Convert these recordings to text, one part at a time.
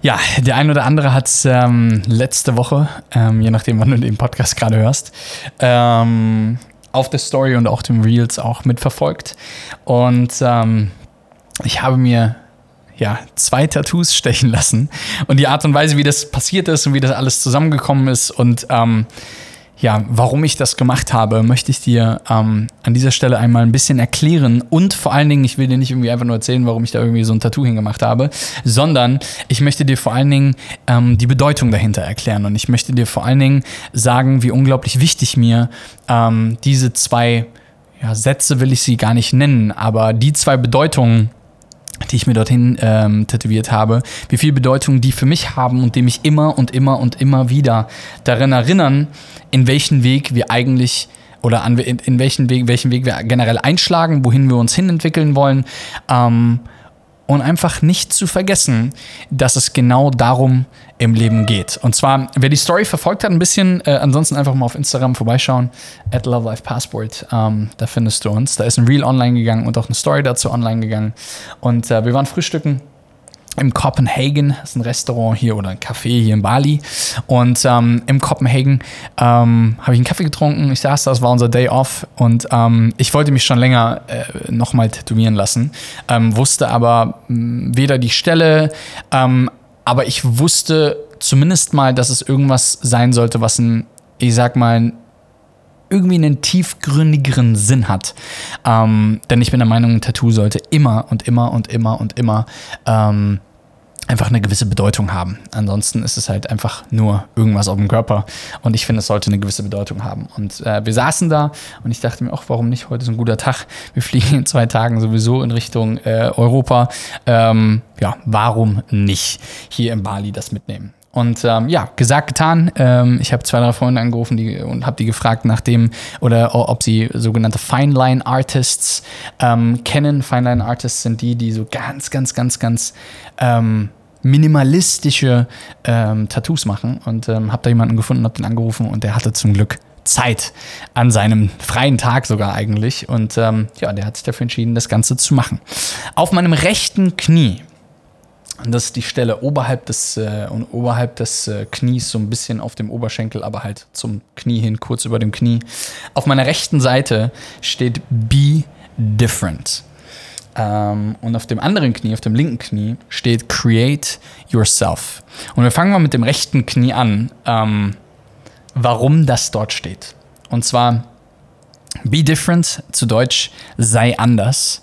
Ja, der ein oder andere hat ähm, letzte Woche, ähm, je nachdem, wann du den Podcast gerade hörst, ähm, auf der Story und auch dem Reels auch mitverfolgt. Und ähm, ich habe mir ja, zwei Tattoos stechen lassen. Und die Art und Weise, wie das passiert ist und wie das alles zusammengekommen ist und ähm, ja, warum ich das gemacht habe, möchte ich dir ähm, an dieser Stelle einmal ein bisschen erklären. Und vor allen Dingen, ich will dir nicht irgendwie einfach nur erzählen, warum ich da irgendwie so ein Tattoo hingemacht habe, sondern ich möchte dir vor allen Dingen ähm, die Bedeutung dahinter erklären. Und ich möchte dir vor allen Dingen sagen, wie unglaublich wichtig mir ähm, diese zwei ja, Sätze will ich sie gar nicht nennen, aber die zwei Bedeutungen die ich mir dorthin ähm, tätowiert habe, wie viel Bedeutung die für mich haben und die mich immer und immer und immer wieder daran erinnern, in welchen Weg wir eigentlich oder an, in, in welchen Weg, welchen Weg wir generell einschlagen, wohin wir uns hinentwickeln wollen. Ähm, und einfach nicht zu vergessen, dass es genau darum im Leben geht. Und zwar, wer die Story verfolgt hat, ein bisschen, äh, ansonsten einfach mal auf Instagram vorbeischauen, at Love Life Passport, ähm, da findest du uns. Da ist ein Reel online gegangen und auch eine Story dazu online gegangen. Und äh, wir waren frühstücken im Copenhagen, das ist ein Restaurant hier oder ein Café hier in Bali. Und ähm, im Copenhagen ähm, habe ich einen Kaffee getrunken. Ich saß da, das war unser Day Off und ähm, ich wollte mich schon länger äh, nochmal tätowieren lassen. Ähm, wusste aber mh, weder die Stelle, ähm, aber ich wusste zumindest mal, dass es irgendwas sein sollte, was ein, ich sag mal, irgendwie einen tiefgründigeren Sinn hat. Ähm, denn ich bin der Meinung, ein Tattoo sollte immer und immer und immer und immer ähm, einfach eine gewisse Bedeutung haben. Ansonsten ist es halt einfach nur irgendwas auf dem Körper. Und ich finde, es sollte eine gewisse Bedeutung haben. Und äh, wir saßen da und ich dachte mir auch, warum nicht? Heute ist ein guter Tag. Wir fliegen in zwei Tagen sowieso in Richtung äh, Europa. Ähm, ja, warum nicht hier in Bali das mitnehmen? Und ähm, ja, gesagt, getan. Ähm, ich habe zwei, drei Freunde angerufen die, und habe die gefragt nach dem oder ob sie sogenannte Fine Line Artists ähm, kennen. Fine Line Artists sind die, die so ganz, ganz, ganz, ganz ähm, minimalistische ähm, Tattoos machen. Und ähm, habe da jemanden gefunden, habe den angerufen und der hatte zum Glück Zeit an seinem freien Tag sogar eigentlich. Und ähm, ja, der hat sich dafür entschieden, das Ganze zu machen. Auf meinem rechten Knie, und das ist die Stelle oberhalb des, äh, oberhalb des äh, Knies, so ein bisschen auf dem Oberschenkel, aber halt zum Knie hin, kurz über dem Knie. Auf meiner rechten Seite steht Be Different. Ähm, und auf dem anderen Knie, auf dem linken Knie, steht Create Yourself. Und wir fangen mal mit dem rechten Knie an, ähm, warum das dort steht. Und zwar Be Different, zu Deutsch sei anders,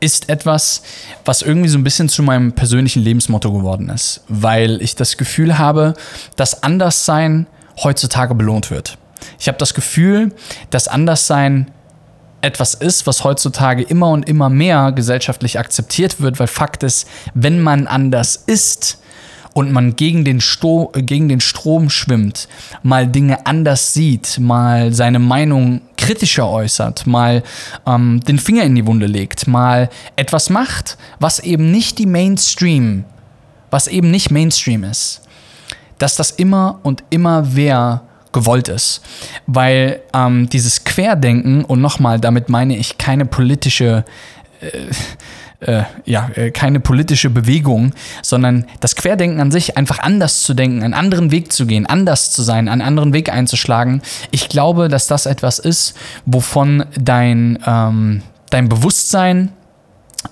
ist etwas, was irgendwie so ein bisschen zu meinem persönlichen Lebensmotto geworden ist, weil ich das Gefühl habe, dass Anderssein heutzutage belohnt wird. Ich habe das Gefühl, dass Anderssein etwas ist, was heutzutage immer und immer mehr gesellschaftlich akzeptiert wird, weil Fakt ist, wenn man anders ist und man gegen den, Sto gegen den Strom schwimmt, mal Dinge anders sieht, mal seine Meinung kritischer äußert, mal ähm, den Finger in die Wunde legt, mal etwas macht, was eben nicht die Mainstream, was eben nicht Mainstream ist, dass das immer und immer wer gewollt ist. Weil ähm, dieses Querdenken, und nochmal, damit meine ich keine politische, äh, äh, ja, äh, keine politische Bewegung, sondern das Querdenken an sich, einfach anders zu denken, einen anderen Weg zu gehen, anders zu sein, einen anderen Weg einzuschlagen. Ich glaube, dass das etwas ist, wovon dein, ähm, dein Bewusstsein,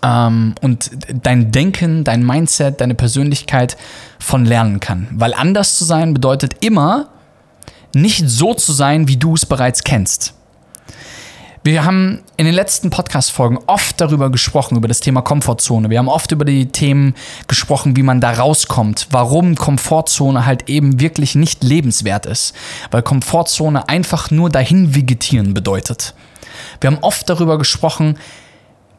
ähm, und dein Denken, dein Mindset, deine Persönlichkeit von lernen kann. Weil anders zu sein bedeutet immer, nicht so zu sein, wie du es bereits kennst. Wir haben in den letzten Podcast-Folgen oft darüber gesprochen, über das Thema Komfortzone. Wir haben oft über die Themen gesprochen, wie man da rauskommt, warum Komfortzone halt eben wirklich nicht lebenswert ist. Weil Komfortzone einfach nur dahin vegetieren bedeutet. Wir haben oft darüber gesprochen,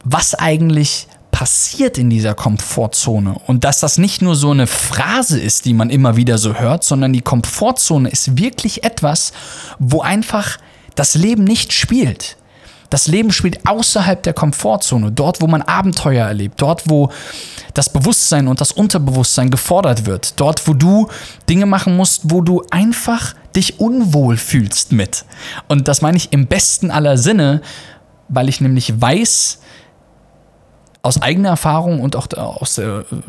was eigentlich passiert in dieser Komfortzone und dass das nicht nur so eine Phrase ist, die man immer wieder so hört, sondern die Komfortzone ist wirklich etwas, wo einfach das Leben nicht spielt. Das Leben spielt außerhalb der Komfortzone, dort, wo man Abenteuer erlebt, dort, wo das Bewusstsein und das Unterbewusstsein gefordert wird, dort, wo du Dinge machen musst, wo du einfach dich unwohl fühlst mit. Und das meine ich im besten aller Sinne, weil ich nämlich weiß, aus eigener Erfahrung und auch aus,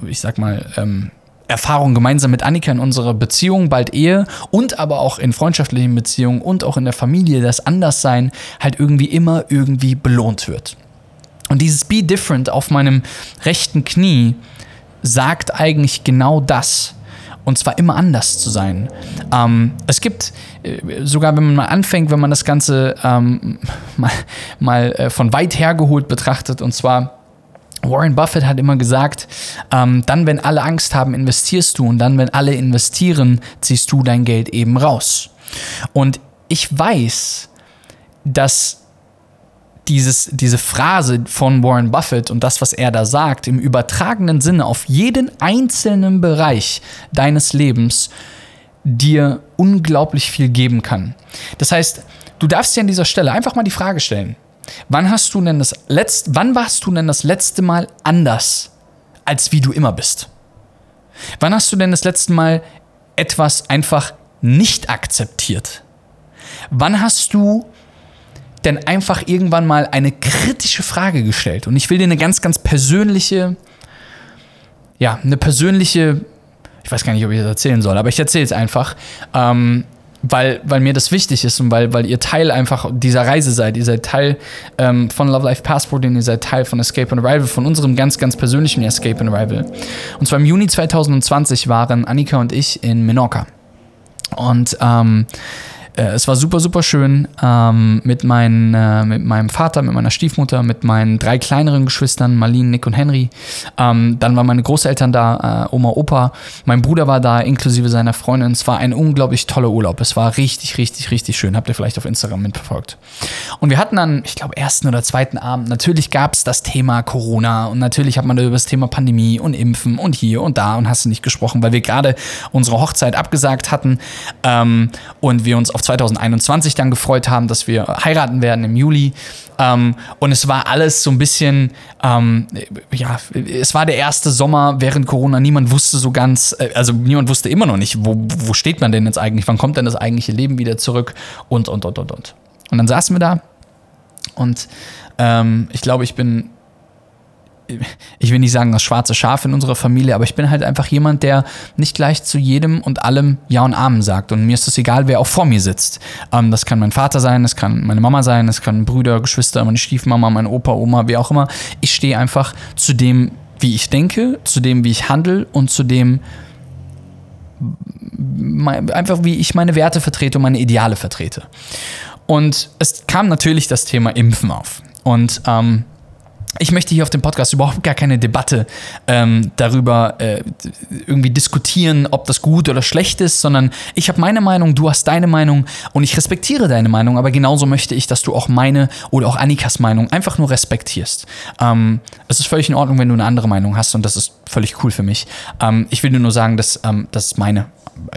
ich sag mal, ähm, Erfahrung gemeinsam mit Annika in unserer Beziehung, bald Ehe und aber auch in freundschaftlichen Beziehungen und auch in der Familie, das Anderssein halt irgendwie immer irgendwie belohnt wird. Und dieses Be Different auf meinem rechten Knie sagt eigentlich genau das. Und zwar immer anders zu sein. Ähm, es gibt, äh, sogar wenn man mal anfängt, wenn man das Ganze ähm, mal, mal äh, von weit hergeholt betrachtet, und zwar Warren Buffett hat immer gesagt, ähm, dann, wenn alle Angst haben, investierst du und dann, wenn alle investieren, ziehst du dein Geld eben raus. Und ich weiß, dass dieses, diese Phrase von Warren Buffett und das, was er da sagt, im übertragenen Sinne auf jeden einzelnen Bereich deines Lebens dir unglaublich viel geben kann. Das heißt, du darfst dir an dieser Stelle einfach mal die Frage stellen, Wann hast du denn das letzte, wann warst du denn das letzte Mal anders, als wie du immer bist? Wann hast du denn das letzte Mal etwas einfach nicht akzeptiert? Wann hast du denn einfach irgendwann mal eine kritische Frage gestellt? Und ich will dir eine ganz, ganz persönliche, ja, eine persönliche, ich weiß gar nicht, ob ich das erzählen soll, aber ich erzähle es einfach. Ähm, weil, weil mir das wichtig ist und weil, weil ihr Teil einfach dieser Reise seid. Ihr seid Teil ähm, von Love Life Passport und ihr seid Teil von Escape and Arrival, von unserem ganz, ganz persönlichen Escape and Arrival. Und zwar im Juni 2020 waren Annika und ich in Menorca. Und ähm, äh, es war super, super schön ähm, mit, mein, äh, mit meinem Vater, mit meiner Stiefmutter, mit meinen drei kleineren Geschwistern, Marlene, Nick und Henry. Ähm, dann waren meine Großeltern da, äh, Oma, Opa. Mein Bruder war da, inklusive seiner Freundin. Es war ein unglaublich toller Urlaub. Es war richtig, richtig, richtig schön. Habt ihr vielleicht auf Instagram mitverfolgt. Und wir hatten dann, ich glaube, ersten oder zweiten Abend, natürlich gab es das Thema Corona und natürlich hat man über das Thema Pandemie und Impfen und hier und da und hast du nicht gesprochen, weil wir gerade unsere Hochzeit abgesagt hatten ähm, und wir uns auf 2021 dann gefreut haben, dass wir heiraten werden im Juli. Ähm, und es war alles so ein bisschen, ähm, ja, es war der erste Sommer während Corona. Niemand wusste so ganz, äh, also niemand wusste immer noch nicht, wo, wo steht man denn jetzt eigentlich? Wann kommt denn das eigentliche Leben wieder zurück? Und, und, und, und, und. Und dann saßen wir da und ähm, ich glaube, ich bin ich will nicht sagen das schwarze Schaf in unserer Familie, aber ich bin halt einfach jemand, der nicht gleich zu jedem und allem Ja und Amen sagt. Und mir ist es egal, wer auch vor mir sitzt. Ähm, das kann mein Vater sein, das kann meine Mama sein, das kann Brüder, Geschwister, meine Stiefmama, mein Opa, Oma, wie auch immer. Ich stehe einfach zu dem, wie ich denke, zu dem, wie ich handle und zu dem, einfach wie ich meine Werte vertrete und meine Ideale vertrete. Und es kam natürlich das Thema Impfen auf. Und ähm, ich möchte hier auf dem Podcast überhaupt gar keine Debatte ähm, darüber äh, irgendwie diskutieren, ob das gut oder schlecht ist, sondern ich habe meine Meinung, du hast deine Meinung und ich respektiere deine Meinung, aber genauso möchte ich, dass du auch meine oder auch Annikas Meinung einfach nur respektierst. Ähm, es ist völlig in Ordnung, wenn du eine andere Meinung hast und das ist völlig cool für mich. Ähm, ich will dir nur sagen, dass ähm, das ist meine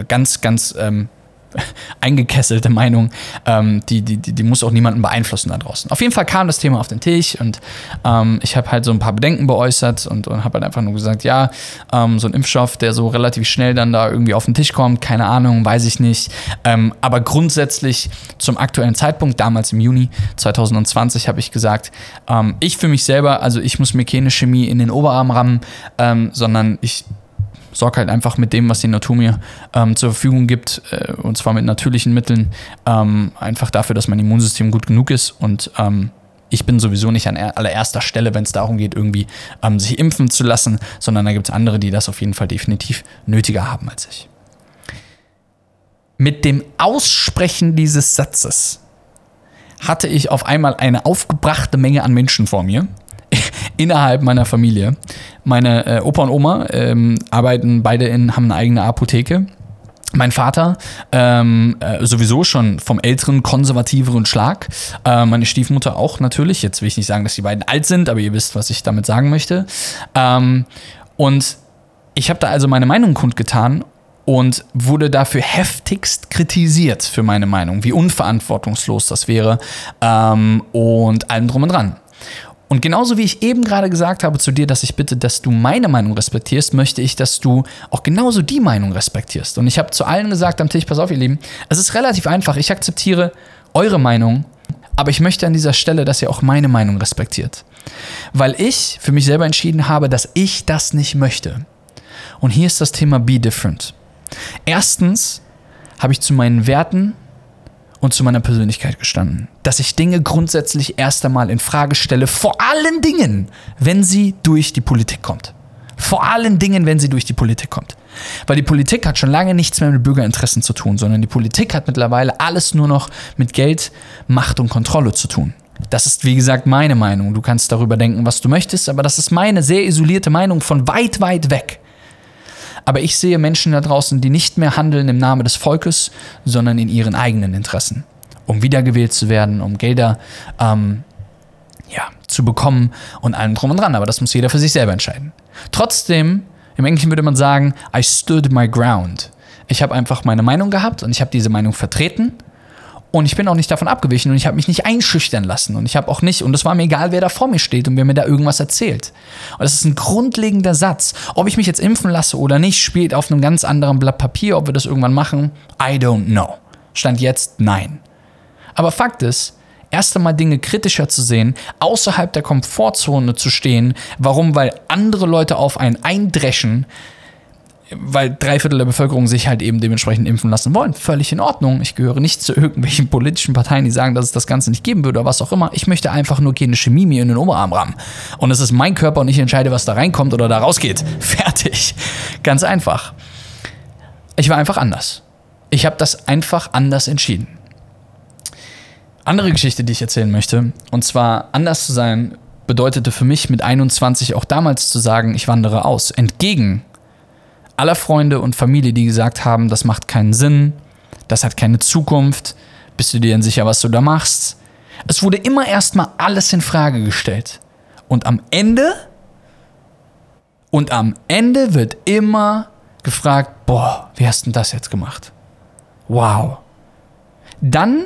ganz, ganz ähm, eingekesselte Meinung, ähm, die, die, die, die, muss auch niemanden beeinflussen da draußen. Auf jeden Fall kam das Thema auf den Tisch und ähm, ich habe halt so ein paar Bedenken beäußert und, und habe halt einfach nur gesagt, ja, ähm, so ein Impfstoff, der so relativ schnell dann da irgendwie auf den Tisch kommt, keine Ahnung, weiß ich nicht. Ähm, aber grundsätzlich zum aktuellen Zeitpunkt, damals im Juni 2020, habe ich gesagt, ähm, ich für mich selber, also ich muss mir keine Chemie in den Oberarm rammen, ähm, sondern ich sorge halt einfach mit dem, was die Natur mir ähm, zur Verfügung gibt, äh, und zwar mit natürlichen Mitteln, ähm, einfach dafür, dass mein Immunsystem gut genug ist und ähm, ich bin sowieso nicht an allererster Stelle, wenn es darum geht, irgendwie ähm, sich impfen zu lassen, sondern da gibt es andere, die das auf jeden Fall definitiv nötiger haben als ich. Mit dem Aussprechen dieses Satzes hatte ich auf einmal eine aufgebrachte Menge an Menschen vor mir, innerhalb meiner Familie. Meine äh, Opa und Oma ähm, arbeiten beide in, haben eine eigene Apotheke. mein Vater, ähm, äh, sowieso schon vom älteren, konservativeren Schlag. Äh, meine Stiefmutter auch natürlich. Jetzt will ich nicht sagen, dass die beiden alt sind, aber ihr wisst, was ich damit sagen möchte. Ähm, und ich habe da also meine Meinung kundgetan und wurde dafür heftigst kritisiert für meine Meinung, wie unverantwortungslos das wäre ähm, und allem drum und dran. Und genauso wie ich eben gerade gesagt habe zu dir, dass ich bitte, dass du meine Meinung respektierst, möchte ich, dass du auch genauso die Meinung respektierst. Und ich habe zu allen gesagt am Tisch, pass auf, ihr Lieben, es ist relativ einfach. Ich akzeptiere eure Meinung, aber ich möchte an dieser Stelle, dass ihr auch meine Meinung respektiert. Weil ich für mich selber entschieden habe, dass ich das nicht möchte. Und hier ist das Thema Be Different. Erstens habe ich zu meinen Werten und zu meiner Persönlichkeit gestanden. Dass ich Dinge grundsätzlich erst einmal in Frage stelle, vor allen Dingen, wenn sie durch die Politik kommt. Vor allen Dingen, wenn sie durch die Politik kommt. Weil die Politik hat schon lange nichts mehr mit Bürgerinteressen zu tun, sondern die Politik hat mittlerweile alles nur noch mit Geld, Macht und Kontrolle zu tun. Das ist, wie gesagt, meine Meinung. Du kannst darüber denken, was du möchtest, aber das ist meine sehr isolierte Meinung von weit, weit weg. Aber ich sehe Menschen da draußen, die nicht mehr handeln im Namen des Volkes, sondern in ihren eigenen Interessen. Um wiedergewählt zu werden, um Gelder ähm, ja, zu bekommen und allem drum und dran. Aber das muss jeder für sich selber entscheiden. Trotzdem, im Englischen würde man sagen, I stood my ground. Ich habe einfach meine Meinung gehabt und ich habe diese Meinung vertreten und ich bin auch nicht davon abgewichen und ich habe mich nicht einschüchtern lassen. Und ich habe auch nicht, und es war mir egal, wer da vor mir steht und wer mir da irgendwas erzählt. Und das ist ein grundlegender Satz. Ob ich mich jetzt impfen lasse oder nicht, spielt auf einem ganz anderen Blatt Papier. Ob wir das irgendwann machen, I don't know. Stand jetzt nein. Aber Fakt ist, erst einmal Dinge kritischer zu sehen, außerhalb der Komfortzone zu stehen. Warum? Weil andere Leute auf einen eindreschen, weil drei Viertel der Bevölkerung sich halt eben dementsprechend impfen lassen wollen. Völlig in Ordnung. Ich gehöre nicht zu irgendwelchen politischen Parteien, die sagen, dass es das Ganze nicht geben würde oder was auch immer. Ich möchte einfach nur keine Chemie mir in den Oberarm rammen. Und es ist mein Körper und ich entscheide, was da reinkommt oder da rausgeht. Fertig. Ganz einfach. Ich war einfach anders. Ich habe das einfach anders entschieden. Andere Geschichte, die ich erzählen möchte, und zwar anders zu sein, bedeutete für mich mit 21 auch damals zu sagen, ich wandere aus. Entgegen aller Freunde und Familie, die gesagt haben, das macht keinen Sinn, das hat keine Zukunft, bist du dir denn sicher, was du da machst? Es wurde immer erstmal alles in Frage gestellt. Und am Ende, und am Ende wird immer gefragt, boah, wie hast du das jetzt gemacht? Wow. Dann,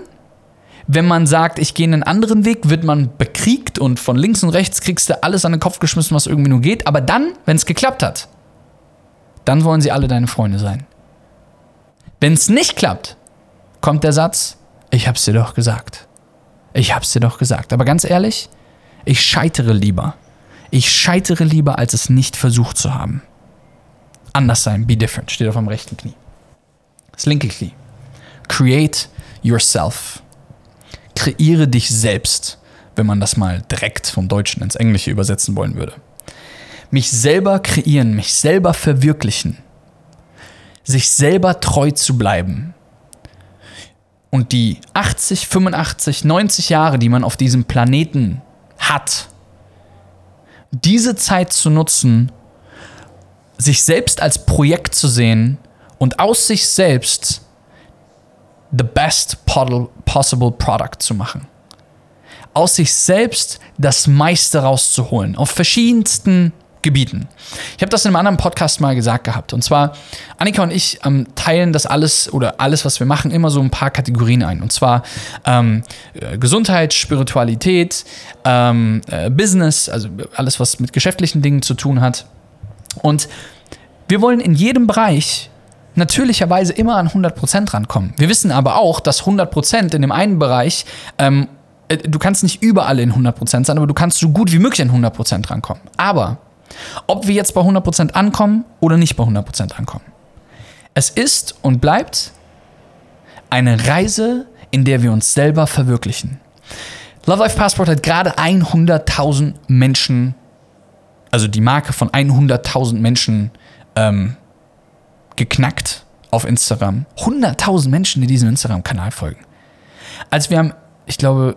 wenn man sagt, ich gehe einen anderen Weg, wird man bekriegt und von links und rechts kriegst du alles an den Kopf geschmissen, was irgendwie nur geht. Aber dann, wenn es geklappt hat, dann wollen sie alle deine Freunde sein. Wenn es nicht klappt, kommt der Satz, ich hab's dir doch gesagt. Ich hab's dir doch gesagt. Aber ganz ehrlich, ich scheitere lieber. Ich scheitere lieber, als es nicht versucht zu haben. Anders sein, be different, steht auf dem rechten Knie. Das linke Knie. Create yourself. Kreiere dich selbst, wenn man das mal direkt vom Deutschen ins Englische übersetzen wollen würde mich selber kreieren, mich selber verwirklichen, sich selber treu zu bleiben. Und die 80, 85, 90 Jahre, die man auf diesem Planeten hat, diese Zeit zu nutzen, sich selbst als Projekt zu sehen und aus sich selbst the best possible product zu machen. Aus sich selbst das meiste rauszuholen. Auf verschiedensten Gebieten. Ich habe das in einem anderen Podcast mal gesagt gehabt. Und zwar, Annika und ich ähm, teilen das alles oder alles, was wir machen, immer so ein paar Kategorien ein. Und zwar ähm, äh, Gesundheit, Spiritualität, ähm, äh, Business, also alles, was mit geschäftlichen Dingen zu tun hat. Und wir wollen in jedem Bereich natürlicherweise immer an 100% rankommen. Wir wissen aber auch, dass 100% in dem einen Bereich ähm, äh, du kannst nicht überall in 100% sein, aber du kannst so gut wie möglich an 100% rankommen. Aber ob wir jetzt bei 100% ankommen oder nicht bei 100% ankommen. Es ist und bleibt eine Reise, in der wir uns selber verwirklichen. Love Life Passport hat gerade 100.000 Menschen, also die Marke von 100.000 Menschen ähm, geknackt auf Instagram. 100.000 Menschen, die diesem Instagram-Kanal folgen. Als wir am, ich glaube,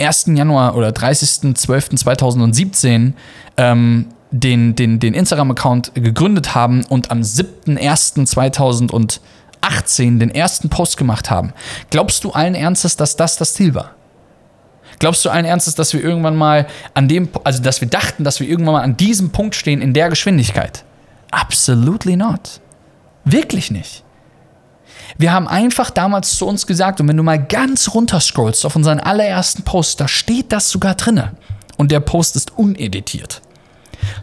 1. Januar oder 30.12.2017 ähm, den, den, den Instagram-Account gegründet haben und am 7.1.2018 18 den ersten Post gemacht haben, glaubst du allen Ernstes, dass das das Ziel war? Glaubst du allen Ernstes, dass wir irgendwann mal an dem, also dass wir dachten, dass wir irgendwann mal an diesem Punkt stehen in der Geschwindigkeit? Absolutely not. Wirklich nicht. Wir haben einfach damals zu uns gesagt, und wenn du mal ganz runter scrollst auf unseren allerersten Post, da steht das sogar drinne. Und der Post ist uneditiert.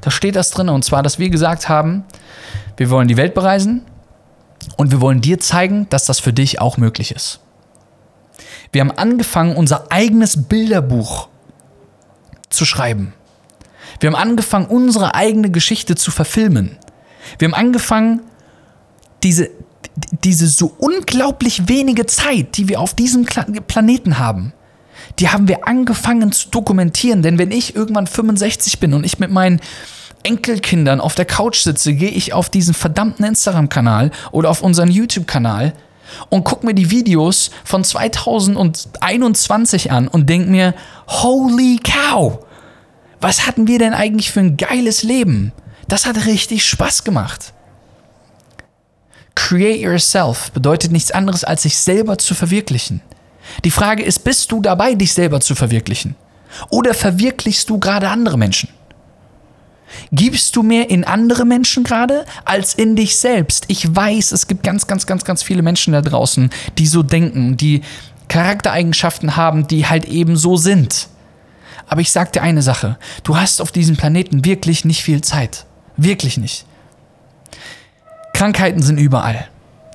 Da steht das drinne, und zwar, dass wir gesagt haben, wir wollen die Welt bereisen und wir wollen dir zeigen, dass das für dich auch möglich ist. Wir haben angefangen, unser eigenes Bilderbuch zu schreiben. Wir haben angefangen, unsere eigene Geschichte zu verfilmen. Wir haben angefangen, diese, diese so unglaublich wenige Zeit, die wir auf diesem Planeten haben, die haben wir angefangen zu dokumentieren. Denn wenn ich irgendwann 65 bin und ich mit meinen Enkelkindern auf der Couch sitze, gehe ich auf diesen verdammten Instagram-Kanal oder auf unseren YouTube-Kanal und gucke mir die Videos von 2021 an und denke mir, holy cow, was hatten wir denn eigentlich für ein geiles Leben? Das hat richtig Spaß gemacht. Create yourself bedeutet nichts anderes, als sich selber zu verwirklichen. Die Frage ist, bist du dabei, dich selber zu verwirklichen? Oder verwirklichst du gerade andere Menschen? Gibst du mehr in andere Menschen gerade als in dich selbst? Ich weiß, es gibt ganz, ganz, ganz, ganz viele Menschen da draußen, die so denken, die Charaktereigenschaften haben, die halt eben so sind. Aber ich sag dir eine Sache, du hast auf diesem Planeten wirklich nicht viel Zeit. Wirklich nicht. Krankheiten sind überall.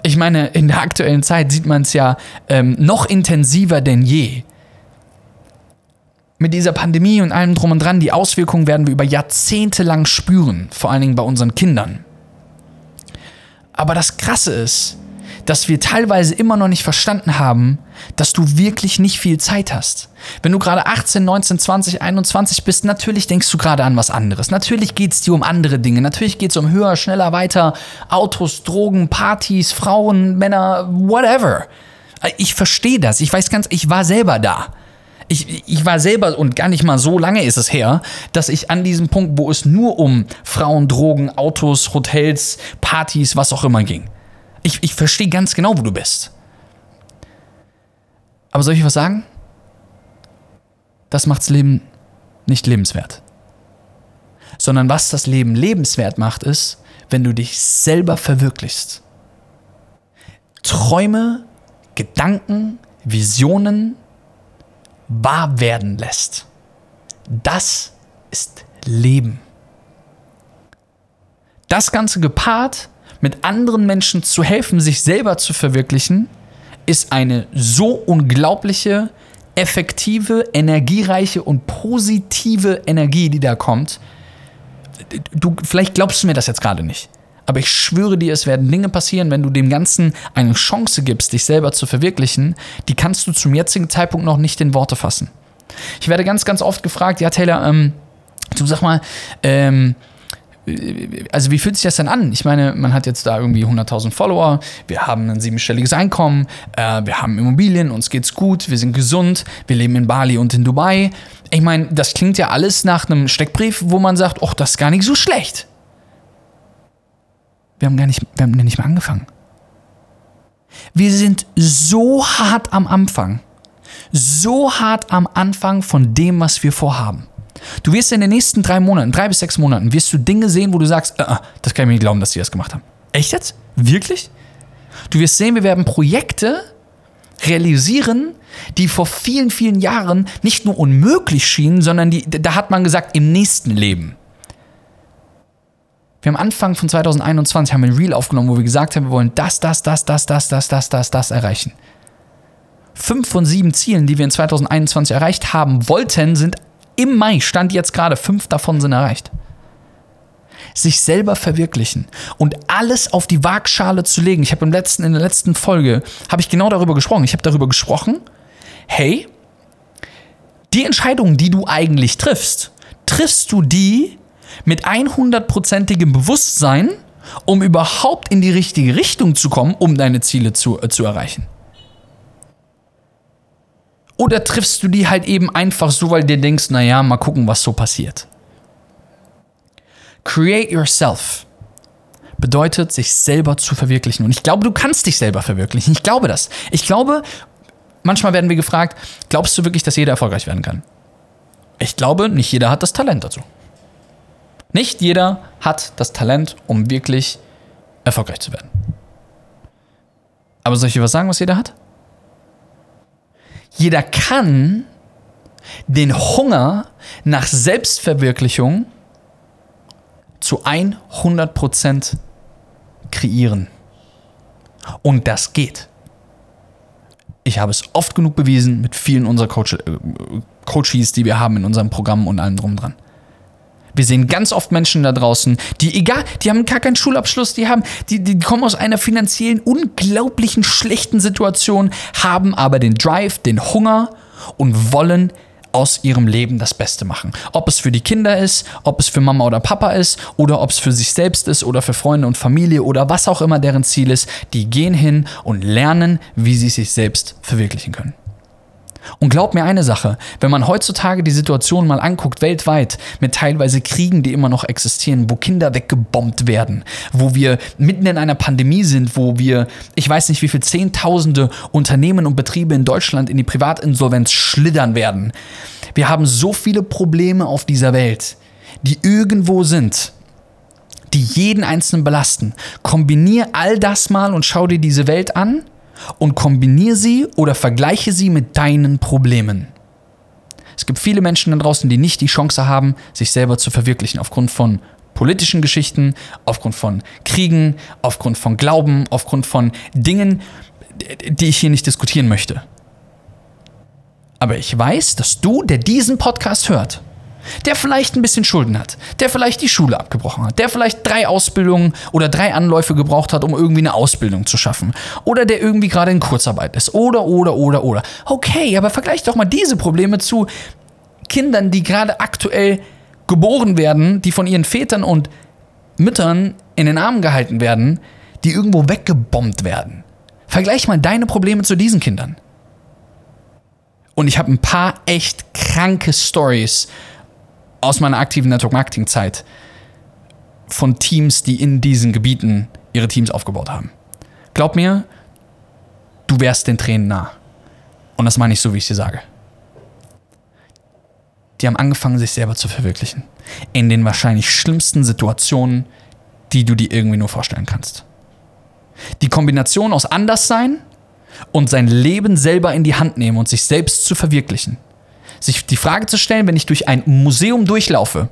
Ich meine, in der aktuellen Zeit sieht man es ja ähm, noch intensiver denn je mit dieser Pandemie und allem drum und dran, die Auswirkungen werden wir über Jahrzehnte lang spüren, vor allen Dingen bei unseren Kindern. Aber das Krasse ist, dass wir teilweise immer noch nicht verstanden haben, dass du wirklich nicht viel Zeit hast. Wenn du gerade 18, 19, 20, 21 bist, natürlich denkst du gerade an was anderes. Natürlich geht es dir um andere Dinge. Natürlich geht es um höher, schneller, weiter, Autos, Drogen, Partys, Frauen, Männer, whatever. Ich verstehe das. Ich weiß ganz, ich war selber da ich, ich war selber und gar nicht mal so lange ist es her, dass ich an diesem Punkt, wo es nur um Frauen, Drogen, Autos, Hotels, Partys, was auch immer ging. Ich, ich verstehe ganz genau, wo du bist. Aber soll ich was sagen? Das macht das Leben nicht lebenswert. Sondern was das Leben lebenswert macht, ist, wenn du dich selber verwirklichst. Träume, Gedanken, Visionen, wahr werden lässt. Das ist Leben. Das Ganze gepaart mit anderen Menschen zu helfen, sich selber zu verwirklichen, ist eine so unglaubliche, effektive, energiereiche und positive Energie, die da kommt. Du, vielleicht glaubst du mir das jetzt gerade nicht. Aber ich schwöre dir, es werden Dinge passieren, wenn du dem Ganzen eine Chance gibst, dich selber zu verwirklichen, die kannst du zum jetzigen Zeitpunkt noch nicht in Worte fassen. Ich werde ganz, ganz oft gefragt, ja, Taylor, ähm, du sag mal, ähm, also wie fühlt sich das denn an? Ich meine, man hat jetzt da irgendwie 100.000 Follower, wir haben ein siebenstelliges Einkommen, äh, wir haben Immobilien, uns geht's gut, wir sind gesund, wir leben in Bali und in Dubai. Ich meine, das klingt ja alles nach einem Steckbrief, wo man sagt, ach, das ist gar nicht so schlecht. Wir haben gar nicht, wir haben nicht mehr angefangen. Wir sind so hart am Anfang. So hart am Anfang von dem, was wir vorhaben. Du wirst in den nächsten drei Monaten, drei bis sechs Monaten, wirst du Dinge sehen, wo du sagst, äh das kann ich mir nicht glauben, dass die das gemacht haben. Echt jetzt? Wirklich? Du wirst sehen, wir werden Projekte realisieren, die vor vielen, vielen Jahren nicht nur unmöglich schienen, sondern die, da hat man gesagt, im nächsten Leben. Wir haben Anfang von 2021 haben ein Reel aufgenommen, wo wir gesagt haben, wir wollen das, das, das, das, das, das, das, das, das erreichen. Fünf von sieben Zielen, die wir in 2021 erreicht haben wollten, sind im Mai, stand jetzt gerade, fünf davon sind erreicht. Sich selber verwirklichen und alles auf die Waagschale zu legen. Ich habe im letzten, in der letzten Folge, habe ich genau darüber gesprochen. Ich habe darüber gesprochen, hey, die Entscheidungen, die du eigentlich triffst, triffst du die mit 100%igem Bewusstsein, um überhaupt in die richtige Richtung zu kommen, um deine Ziele zu, äh, zu erreichen? Oder triffst du die halt eben einfach so, weil du dir denkst, naja, mal gucken, was so passiert? Create yourself. bedeutet, sich selber zu verwirklichen. Und ich glaube, du kannst dich selber verwirklichen. Ich glaube das. Ich glaube, manchmal werden wir gefragt, glaubst du wirklich, dass jeder erfolgreich werden kann? Ich glaube, nicht jeder hat das Talent dazu. Nicht jeder hat das Talent, um wirklich erfolgreich zu werden. Aber soll ich dir was sagen, was jeder hat? Jeder kann den Hunger nach Selbstverwirklichung zu 100% kreieren. Und das geht. Ich habe es oft genug bewiesen mit vielen unserer Coach, äh, Coaches, die wir haben in unserem Programm und allem drum dran. Wir sehen ganz oft Menschen da draußen, die egal, die haben gar keinen Schulabschluss, die haben, die, die kommen aus einer finanziellen unglaublichen schlechten Situation, haben aber den Drive, den Hunger und wollen aus ihrem Leben das Beste machen. Ob es für die Kinder ist, ob es für Mama oder Papa ist oder ob es für sich selbst ist oder für Freunde und Familie oder was auch immer deren Ziel ist, die gehen hin und lernen, wie sie sich selbst verwirklichen können. Und glaub mir eine Sache, wenn man heutzutage die Situation mal anguckt, weltweit, mit teilweise Kriegen, die immer noch existieren, wo Kinder weggebombt werden, wo wir mitten in einer Pandemie sind, wo wir, ich weiß nicht wie viele Zehntausende Unternehmen und Betriebe in Deutschland in die Privatinsolvenz schlittern werden. Wir haben so viele Probleme auf dieser Welt, die irgendwo sind, die jeden Einzelnen belasten. Kombinier all das mal und schau dir diese Welt an und kombiniere sie oder vergleiche sie mit deinen Problemen. Es gibt viele Menschen da draußen, die nicht die Chance haben, sich selber zu verwirklichen aufgrund von politischen Geschichten, aufgrund von Kriegen, aufgrund von Glauben, aufgrund von Dingen, die ich hier nicht diskutieren möchte. Aber ich weiß, dass du, der diesen Podcast hört, der vielleicht ein bisschen Schulden hat, der vielleicht die Schule abgebrochen hat, der vielleicht drei Ausbildungen oder drei Anläufe gebraucht hat, um irgendwie eine Ausbildung zu schaffen, oder der irgendwie gerade in Kurzarbeit ist, oder, oder, oder, oder. Okay, aber vergleich doch mal diese Probleme zu Kindern, die gerade aktuell geboren werden, die von ihren Vätern und Müttern in den Armen gehalten werden, die irgendwo weggebombt werden. Vergleich mal deine Probleme zu diesen Kindern. Und ich habe ein paar echt kranke Stories aus meiner aktiven Network Marketing Zeit von Teams, die in diesen Gebieten ihre Teams aufgebaut haben. Glaub mir, du wärst den Tränen nah. Und das meine ich so, wie ich dir sage. Die haben angefangen, sich selber zu verwirklichen. In den wahrscheinlich schlimmsten Situationen, die du dir irgendwie nur vorstellen kannst. Die Kombination aus Anderssein und sein Leben selber in die Hand nehmen und sich selbst zu verwirklichen sich die Frage zu stellen, wenn ich durch ein Museum durchlaufe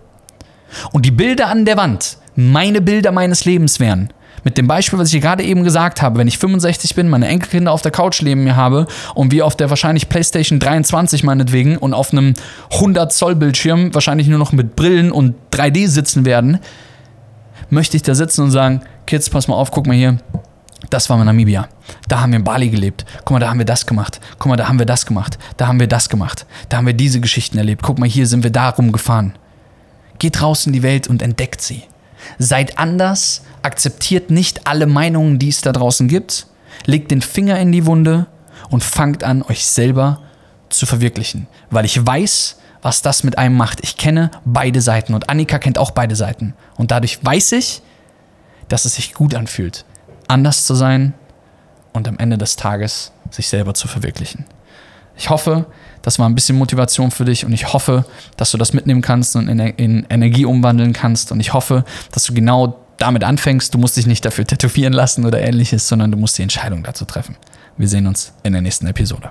und die Bilder an der Wand meine Bilder meines Lebens wären. Mit dem Beispiel, was ich gerade eben gesagt habe, wenn ich 65 bin, meine Enkelkinder auf der Couch neben mir habe und wir auf der wahrscheinlich PlayStation 23 meinetwegen und auf einem 100 Zoll Bildschirm wahrscheinlich nur noch mit Brillen und 3D sitzen werden, möchte ich da sitzen und sagen, Kids, pass mal auf, guck mal hier, das war Namibia. Da haben wir in Bali gelebt. Guck mal, da haben wir das gemacht. Guck mal, da haben wir das gemacht. Da haben wir das gemacht. Da haben wir diese Geschichten erlebt. Guck mal, hier sind wir da rumgefahren. Geht raus in die Welt und entdeckt sie. Seid anders, akzeptiert nicht alle Meinungen, die es da draußen gibt, legt den Finger in die Wunde und fangt an, euch selber zu verwirklichen. Weil ich weiß, was das mit einem macht. Ich kenne beide Seiten und Annika kennt auch beide Seiten. Und dadurch weiß ich, dass es sich gut anfühlt, anders zu sein und am Ende des Tages sich selber zu verwirklichen. Ich hoffe, das war ein bisschen Motivation für dich und ich hoffe, dass du das mitnehmen kannst und in, in Energie umwandeln kannst und ich hoffe, dass du genau damit anfängst. Du musst dich nicht dafür tätowieren lassen oder ähnliches, sondern du musst die Entscheidung dazu treffen. Wir sehen uns in der nächsten Episode.